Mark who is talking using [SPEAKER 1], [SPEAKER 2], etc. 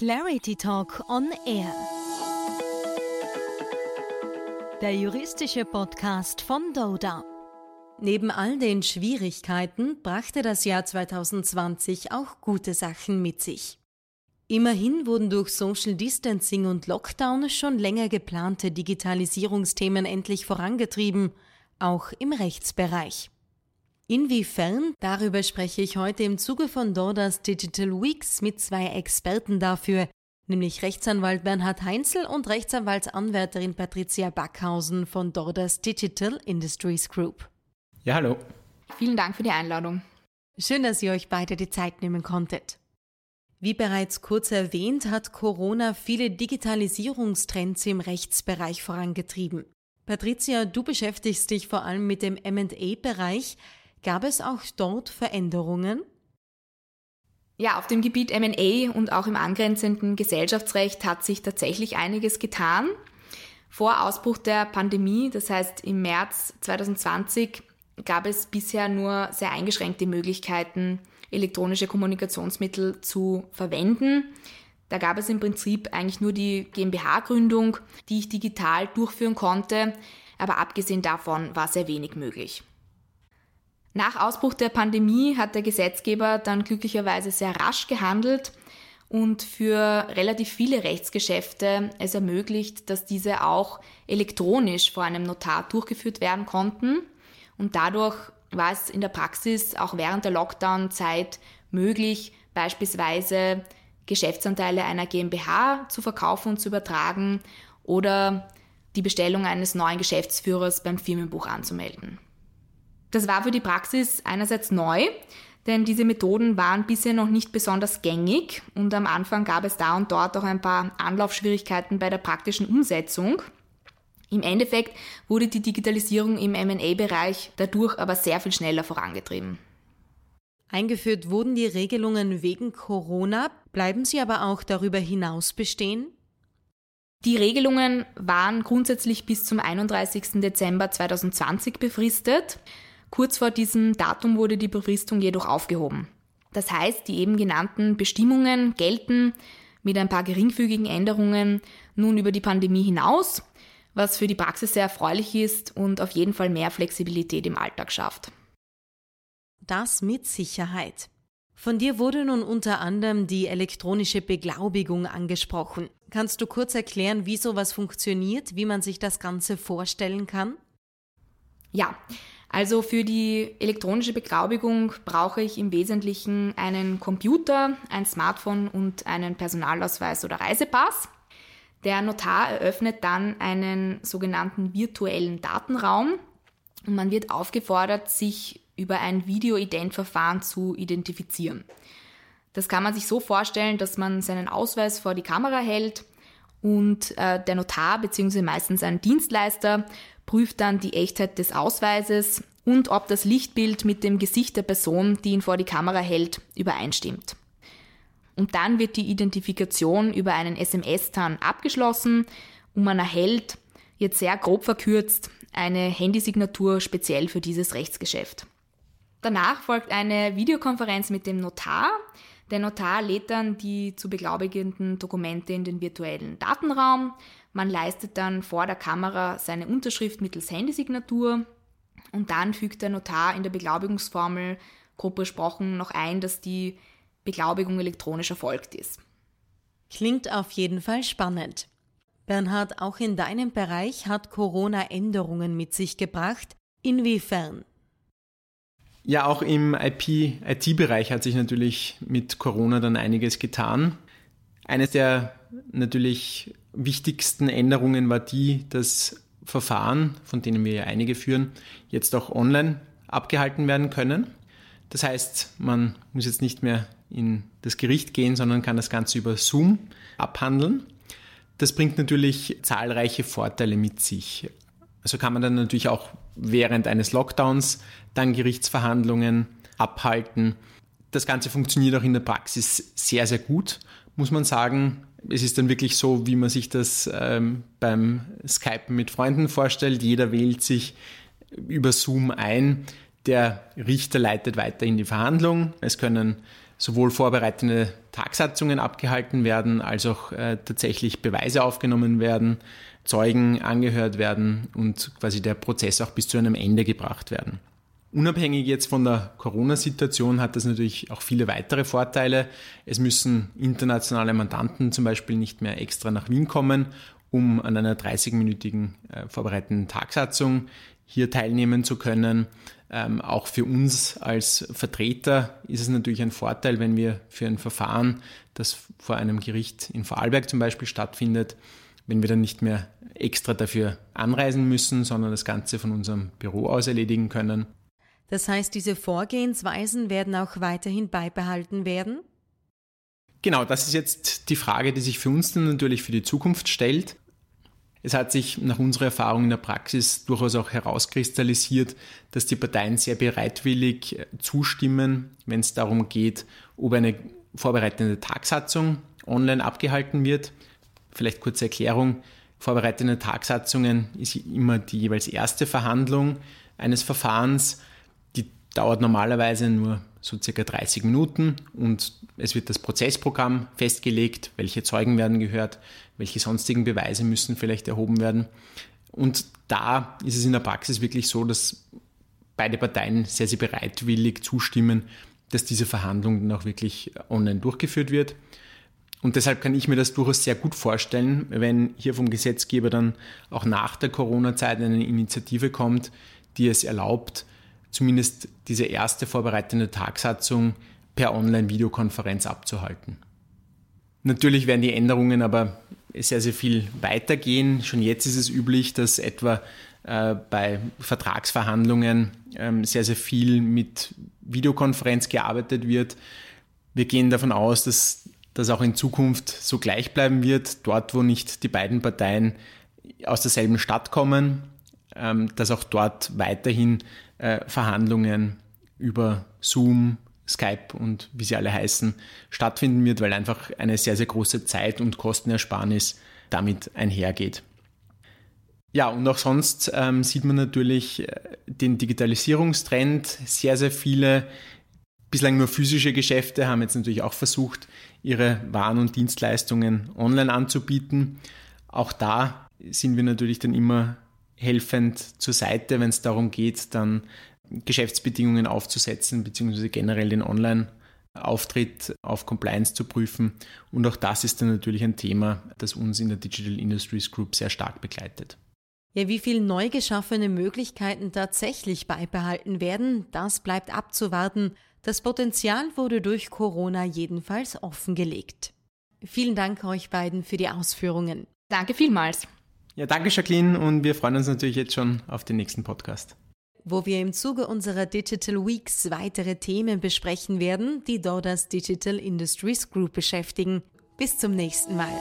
[SPEAKER 1] Clarity Talk on Air. Der juristische Podcast von Doda. Neben all den Schwierigkeiten brachte das Jahr 2020 auch gute Sachen mit sich. Immerhin wurden durch Social Distancing und Lockdown schon länger geplante Digitalisierungsthemen endlich vorangetrieben, auch im Rechtsbereich. Inwiefern? Darüber spreche ich heute im Zuge von Dordas Digital Weeks mit zwei Experten dafür, nämlich Rechtsanwalt Bernhard Heinzel und Rechtsanwaltsanwärterin Patricia Backhausen von Dordas Digital Industries Group.
[SPEAKER 2] Ja, hallo.
[SPEAKER 3] Vielen Dank für die Einladung.
[SPEAKER 1] Schön, dass ihr euch beide die Zeit nehmen konntet. Wie bereits kurz erwähnt, hat Corona viele Digitalisierungstrends im Rechtsbereich vorangetrieben. Patricia, du beschäftigst dich vor allem mit dem M&A-Bereich. Gab es auch dort Veränderungen?
[SPEAKER 3] Ja, auf dem Gebiet MA und auch im angrenzenden Gesellschaftsrecht hat sich tatsächlich einiges getan. Vor Ausbruch der Pandemie, das heißt im März 2020, gab es bisher nur sehr eingeschränkte Möglichkeiten, elektronische Kommunikationsmittel zu verwenden. Da gab es im Prinzip eigentlich nur die GmbH-Gründung, die ich digital durchführen konnte, aber abgesehen davon war sehr wenig möglich. Nach Ausbruch der Pandemie hat der Gesetzgeber dann glücklicherweise sehr rasch gehandelt und für relativ viele Rechtsgeschäfte es ermöglicht, dass diese auch elektronisch vor einem Notar durchgeführt werden konnten. Und dadurch war es in der Praxis auch während der Lockdown-Zeit möglich, beispielsweise Geschäftsanteile einer GmbH zu verkaufen und zu übertragen oder die Bestellung eines neuen Geschäftsführers beim Firmenbuch anzumelden. Das war für die Praxis einerseits neu, denn diese Methoden waren bisher noch nicht besonders gängig und am Anfang gab es da und dort auch ein paar Anlaufschwierigkeiten bei der praktischen Umsetzung. Im Endeffekt wurde die Digitalisierung im MA-Bereich dadurch aber sehr viel schneller vorangetrieben.
[SPEAKER 1] Eingeführt wurden die Regelungen wegen Corona, bleiben sie aber auch darüber hinaus bestehen?
[SPEAKER 3] Die Regelungen waren grundsätzlich bis zum 31. Dezember 2020 befristet. Kurz vor diesem Datum wurde die Befristung jedoch aufgehoben. Das heißt, die eben genannten Bestimmungen gelten mit ein paar geringfügigen Änderungen nun über die Pandemie hinaus, was für die Praxis sehr erfreulich ist und auf jeden Fall mehr Flexibilität im Alltag schafft.
[SPEAKER 1] Das mit Sicherheit. Von dir wurde nun unter anderem die elektronische Beglaubigung angesprochen. Kannst du kurz erklären, wie sowas funktioniert, wie man sich das Ganze vorstellen kann?
[SPEAKER 3] Ja, also für die elektronische Beglaubigung brauche ich im Wesentlichen einen Computer, ein Smartphone und einen Personalausweis oder Reisepass. Der Notar eröffnet dann einen sogenannten virtuellen Datenraum und man wird aufgefordert, sich über ein Video-Ident-Verfahren zu identifizieren. Das kann man sich so vorstellen, dass man seinen Ausweis vor die Kamera hält und äh, der Notar bzw. meistens ein Dienstleister prüft dann die Echtheit des Ausweises und ob das Lichtbild mit dem Gesicht der Person, die ihn vor die Kamera hält, übereinstimmt. Und dann wird die Identifikation über einen SMS-TAN abgeschlossen und man erhält, jetzt sehr grob verkürzt, eine Handysignatur speziell für dieses Rechtsgeschäft. Danach folgt eine Videokonferenz mit dem Notar. Der Notar lädt dann die zu beglaubigenden Dokumente in den virtuellen Datenraum. Man leistet dann vor der Kamera seine Unterschrift mittels Handysignatur und dann fügt der Notar in der Beglaubigungsformel grob besprochen noch ein, dass die Beglaubigung elektronisch erfolgt ist.
[SPEAKER 1] Klingt auf jeden Fall spannend. Bernhard, auch in deinem Bereich hat Corona Änderungen mit sich gebracht. Inwiefern?
[SPEAKER 2] Ja, auch im IP-IT-Bereich hat sich natürlich mit Corona dann einiges getan. Eines der natürlich wichtigsten Änderungen war die, dass Verfahren, von denen wir ja einige führen, jetzt auch online abgehalten werden können. Das heißt, man muss jetzt nicht mehr in das Gericht gehen, sondern kann das Ganze über Zoom abhandeln. Das bringt natürlich zahlreiche Vorteile mit sich. Also kann man dann natürlich auch während eines Lockdowns dann Gerichtsverhandlungen abhalten. Das Ganze funktioniert auch in der Praxis sehr, sehr gut, muss man sagen es ist dann wirklich so, wie man sich das ähm, beim Skypen mit Freunden vorstellt. Jeder wählt sich über Zoom ein. Der Richter leitet weiter in die Verhandlung. Es können sowohl vorbereitende Tagsatzungen abgehalten werden, als auch äh, tatsächlich Beweise aufgenommen werden, Zeugen angehört werden und quasi der Prozess auch bis zu einem Ende gebracht werden. Unabhängig jetzt von der Corona-Situation hat das natürlich auch viele weitere Vorteile. Es müssen internationale Mandanten zum Beispiel nicht mehr extra nach Wien kommen, um an einer 30-minütigen äh, vorbereitenden Tagsatzung hier teilnehmen zu können. Ähm, auch für uns als Vertreter ist es natürlich ein Vorteil, wenn wir für ein Verfahren, das vor einem Gericht in Vorarlberg zum Beispiel stattfindet, wenn wir dann nicht mehr extra dafür anreisen müssen, sondern das Ganze von unserem Büro aus erledigen können.
[SPEAKER 1] Das heißt, diese Vorgehensweisen werden auch weiterhin beibehalten werden?
[SPEAKER 2] Genau, das ist jetzt die Frage, die sich für uns dann natürlich für die Zukunft stellt. Es hat sich nach unserer Erfahrung in der Praxis durchaus auch herauskristallisiert, dass die Parteien sehr bereitwillig äh, zustimmen, wenn es darum geht, ob eine vorbereitende Tagsatzung online abgehalten wird. Vielleicht kurze Erklärung. Vorbereitende Tagsatzungen ist immer die jeweils erste Verhandlung eines Verfahrens. Dauert normalerweise nur so circa 30 Minuten und es wird das Prozessprogramm festgelegt, welche Zeugen werden gehört, welche sonstigen Beweise müssen vielleicht erhoben werden. Und da ist es in der Praxis wirklich so, dass beide Parteien sehr, sehr bereitwillig zustimmen, dass diese Verhandlung dann auch wirklich online durchgeführt wird. Und deshalb kann ich mir das durchaus sehr gut vorstellen, wenn hier vom Gesetzgeber dann auch nach der Corona-Zeit eine Initiative kommt, die es erlaubt, zumindest diese erste vorbereitende Tagsatzung per Online-Videokonferenz abzuhalten. Natürlich werden die Änderungen aber sehr, sehr viel weitergehen. Schon jetzt ist es üblich, dass etwa äh, bei Vertragsverhandlungen ähm, sehr, sehr viel mit Videokonferenz gearbeitet wird. Wir gehen davon aus, dass das auch in Zukunft so gleich bleiben wird, dort wo nicht die beiden Parteien aus derselben Stadt kommen, ähm, dass auch dort weiterhin äh, Verhandlungen über Zoom, Skype und wie sie alle heißen, stattfinden wird, weil einfach eine sehr, sehr große Zeit- und Kostenersparnis damit einhergeht. Ja, und auch sonst ähm, sieht man natürlich äh, den Digitalisierungstrend. Sehr, sehr viele bislang nur physische Geschäfte haben jetzt natürlich auch versucht, ihre Waren und Dienstleistungen online anzubieten. Auch da sind wir natürlich dann immer helfend zur Seite, wenn es darum geht, dann Geschäftsbedingungen aufzusetzen, beziehungsweise generell den Online-Auftritt auf Compliance zu prüfen. Und auch das ist dann natürlich ein Thema, das uns in der Digital Industries Group sehr stark begleitet.
[SPEAKER 1] Ja, wie viel neu geschaffene Möglichkeiten tatsächlich beibehalten werden, das bleibt abzuwarten. Das Potenzial wurde durch Corona jedenfalls offengelegt. Vielen Dank euch beiden für die Ausführungen.
[SPEAKER 3] Danke vielmals.
[SPEAKER 2] Ja, danke Jacqueline und wir freuen uns natürlich jetzt schon auf den nächsten Podcast.
[SPEAKER 1] Wo wir im Zuge unserer Digital Weeks weitere Themen besprechen werden, die Dodas Digital Industries Group beschäftigen. Bis zum nächsten Mal.